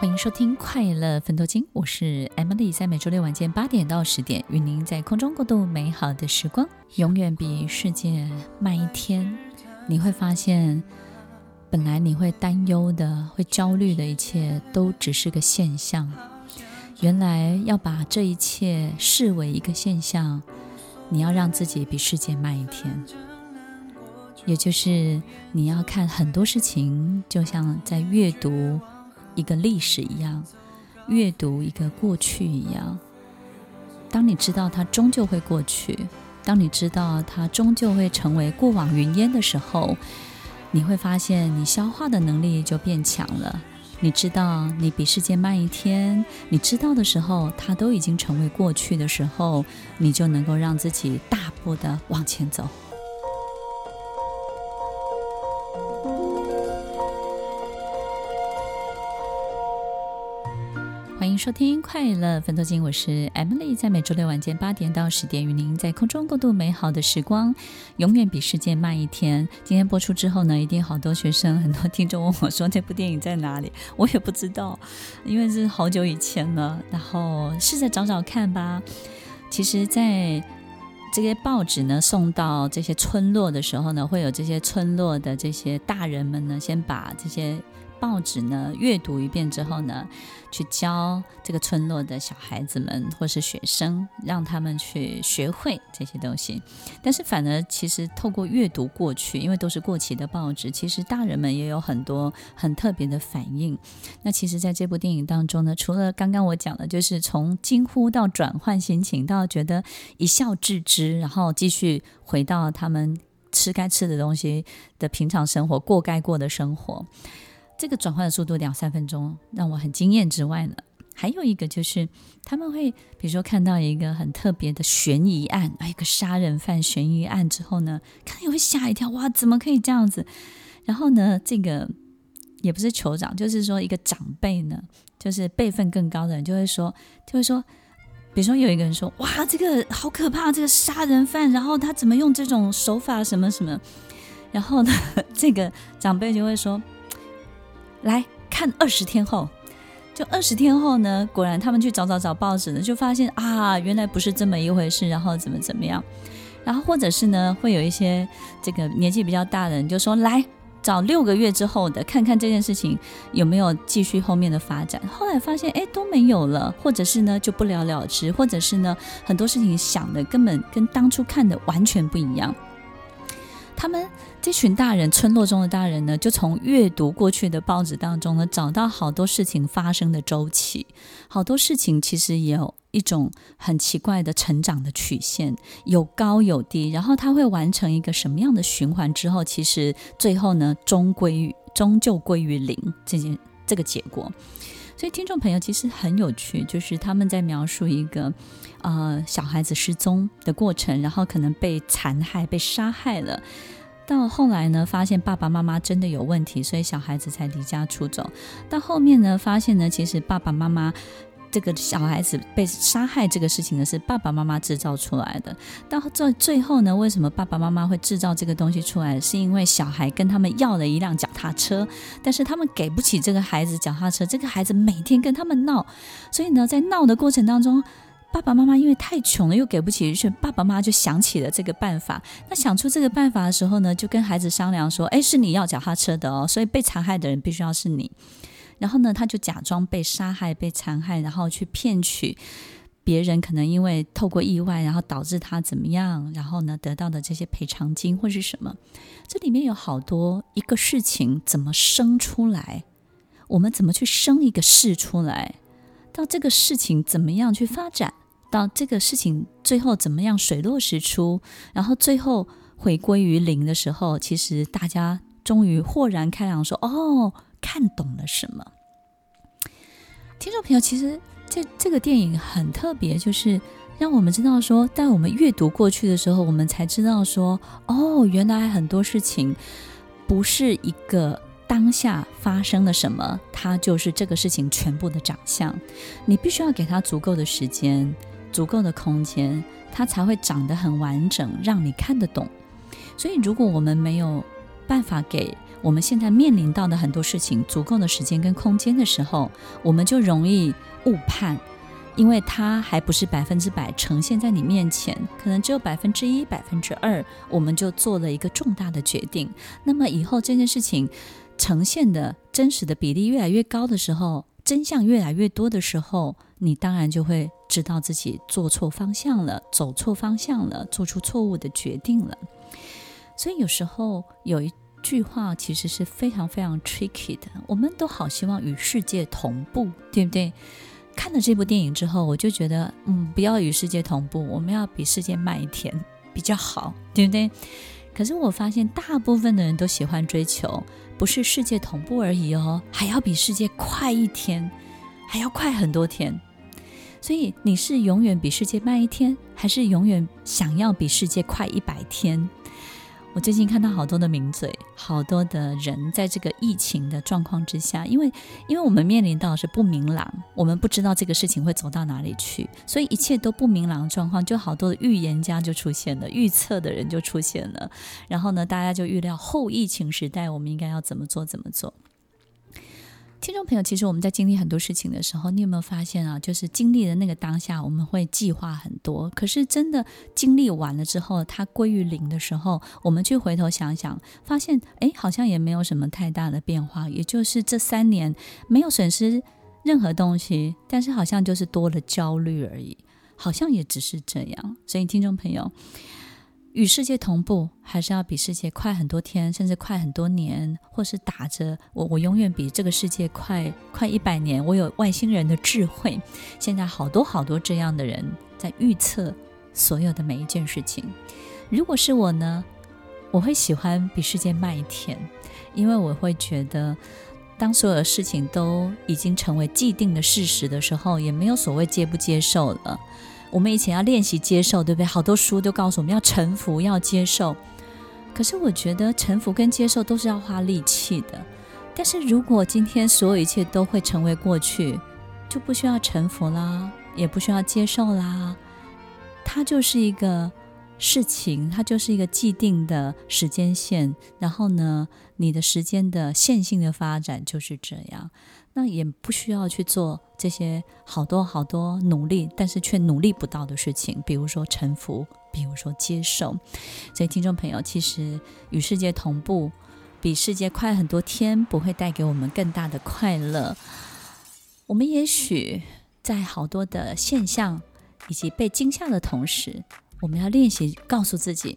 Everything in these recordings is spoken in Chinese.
欢迎收听《快乐分多金》，我是 Emily，在每周六晚间八点到十点，与您在空中共度美好的时光。永远比世界慢一天，你会发现，本来你会担忧的、会焦虑的一切，都只是个现象。原来要把这一切视为一个现象，你要让自己比世界慢一天，也就是你要看很多事情，就像在阅读。一个历史一样，阅读一个过去一样。当你知道它终究会过去，当你知道它终究会成为过往云烟的时候，你会发现你消化的能力就变强了。你知道你比世界慢一天，你知道的时候，它都已经成为过去的时候，你就能够让自己大步的往前走。迎收听《快乐分多金》，我是 Emily，在每周六晚间八点到十点，与您在空中共度美好的时光，永远比世界慢一天。今天播出之后呢，一定好多学生、很多听众问我说：“这部电影在哪里？”我也不知道，因为是好久以前了。然后试着找找看吧。其实，在这些报纸呢送到这些村落的时候呢，会有这些村落的这些大人们呢，先把这些。报纸呢，阅读一遍之后呢，去教这个村落的小孩子们或是学生，让他们去学会这些东西。但是反而其实透过阅读过去，因为都是过期的报纸，其实大人们也有很多很特别的反应。那其实在这部电影当中呢，除了刚刚我讲的，就是从惊呼到转换心情，到觉得一笑置之，然后继续回到他们吃该吃的东西的平常生活，过该过的生活。这个转换的速度两三分钟，让我很惊艳之外呢，还有一个就是他们会，比如说看到一个很特别的悬疑案，啊一个杀人犯悬疑案之后呢，可能也会吓一跳，哇，怎么可以这样子？然后呢，这个也不是酋长，就是说一个长辈呢，就是辈分更高的人就会说，就会说，比如说有一个人说，哇，这个好可怕，这个杀人犯，然后他怎么用这种手法什么什么？然后呢，这个长辈就会说。来看二十天后，就二十天后呢，果然他们去找找找报纸呢，就发现啊，原来不是这么一回事，然后怎么怎么样，然后或者是呢，会有一些这个年纪比较大的人就说，来找六个月之后的，看看这件事情有没有继续后面的发展。后来发现，哎，都没有了，或者是呢就不了了之，或者是呢很多事情想的根本跟当初看的完全不一样。他们这群大人，村落中的大人呢，就从阅读过去的报纸当中呢，找到好多事情发生的周期，好多事情其实也有一种很奇怪的成长的曲线，有高有低，然后他会完成一个什么样的循环之后，其实最后呢，终归于终究归于零这件这个结果。所以听众朋友其实很有趣，就是他们在描述一个呃小孩子失踪的过程，然后可能被残害、被杀害了。到后来呢，发现爸爸妈妈真的有问题，所以小孩子才离家出走。到后面呢，发现呢，其实爸爸妈妈。这个小孩子被杀害这个事情呢，是爸爸妈妈制造出来的。到最最后呢，为什么爸爸妈妈会制造这个东西出来？是因为小孩跟他们要了一辆脚踏车，但是他们给不起这个孩子脚踏车。这个孩子每天跟他们闹，所以呢，在闹的过程当中，爸爸妈妈因为太穷了，又给不起，于是爸爸妈妈就想起了这个办法。那想出这个办法的时候呢，就跟孩子商量说：“哎，是你要脚踏车的哦，所以被残害的人必须要是你。”然后呢，他就假装被杀害、被残害，然后去骗取别人可能因为透过意外，然后导致他怎么样，然后呢得到的这些赔偿金或是什么。这里面有好多一个事情怎么生出来，我们怎么去生一个事出来，到这个事情怎么样去发展，到这个事情最后怎么样水落石出，然后最后回归于零的时候，其实大家终于豁然开朗说，说哦。看懂了什么？听众朋友，其实这这个电影很特别，就是让我们知道说，当我们阅读过去的时候，我们才知道说，哦，原来很多事情不是一个当下发生了什么，它就是这个事情全部的长相。你必须要给它足够的时间、足够的空间，它才会长得很完整，让你看得懂。所以，如果我们没有办法给我们现在面临到的很多事情，足够的时间跟空间的时候，我们就容易误判，因为它还不是百分之百呈现在你面前，可能只有百分之一、百分之二，我们就做了一个重大的决定。那么以后这件事情呈现的真实的比例越来越高的时候，真相越来越多的时候，你当然就会知道自己做错方向了，走错方向了，做出错误的决定了。所以有时候有一句话其实是非常非常 tricky 的，我们都好希望与世界同步，对不对？看了这部电影之后，我就觉得，嗯，不要与世界同步，我们要比世界慢一天比较好，对不对？可是我发现大部分的人都喜欢追求，不是世界同步而已哦，还要比世界快一天，还要快很多天。所以你是永远比世界慢一天，还是永远想要比世界快一百天？我最近看到好多的名嘴，好多的人在这个疫情的状况之下，因为因为我们面临到是不明朗，我们不知道这个事情会走到哪里去，所以一切都不明朗的状况，就好多的预言家就出现了，预测的人就出现了，然后呢，大家就预料后疫情时代我们应该要怎么做，怎么做。听众朋友，其实我们在经历很多事情的时候，你有没有发现啊？就是经历的那个当下，我们会计划很多。可是真的经历完了之后，它归于零的时候，我们去回头想想，发现哎，好像也没有什么太大的变化。也就是这三年没有损失任何东西，但是好像就是多了焦虑而已，好像也只是这样。所以听众朋友。与世界同步，还是要比世界快很多天，甚至快很多年，或是打着我我永远比这个世界快快一百年，我有外星人的智慧。现在好多好多这样的人在预测所有的每一件事情。如果是我呢，我会喜欢比世界慢一天，因为我会觉得，当所有的事情都已经成为既定的事实的时候，也没有所谓接不接受了。我们以前要练习接受，对不对？好多书都告诉我们要臣服，要接受。可是我觉得臣服跟接受都是要花力气的。但是如果今天所有一切都会成为过去，就不需要臣服啦，也不需要接受啦。它就是一个事情，它就是一个既定的时间线。然后呢，你的时间的线性的发展就是这样。那也不需要去做这些好多好多努力，但是却努力不到的事情，比如说臣服，比如说接受。所以，听众朋友，其实与世界同步，比世界快很多天，不会带给我们更大的快乐。我们也许在好多的现象以及被惊吓的同时，我们要练习告诉自己，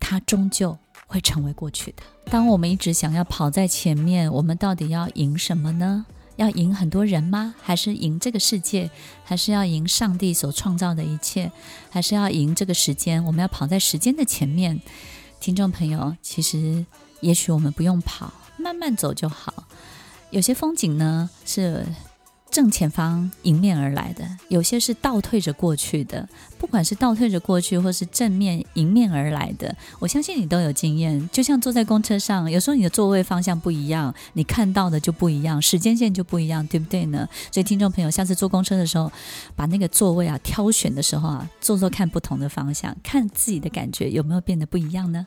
它终究会成为过去的。当我们一直想要跑在前面，我们到底要赢什么呢？要赢很多人吗？还是赢这个世界？还是要赢上帝所创造的一切？还是要赢这个时间？我们要跑在时间的前面。听众朋友，其实也许我们不用跑，慢慢走就好。有些风景呢，是。正前方迎面而来的，有些是倒退着过去的。不管是倒退着过去，或是正面迎面而来的，我相信你都有经验。就像坐在公车上，有时候你的座位方向不一样，你看到的就不一样，时间线就不一样，对不对呢？所以，听众朋友，下次坐公车的时候，把那个座位啊挑选的时候啊，坐坐看不同的方向，看自己的感觉有没有变得不一样呢？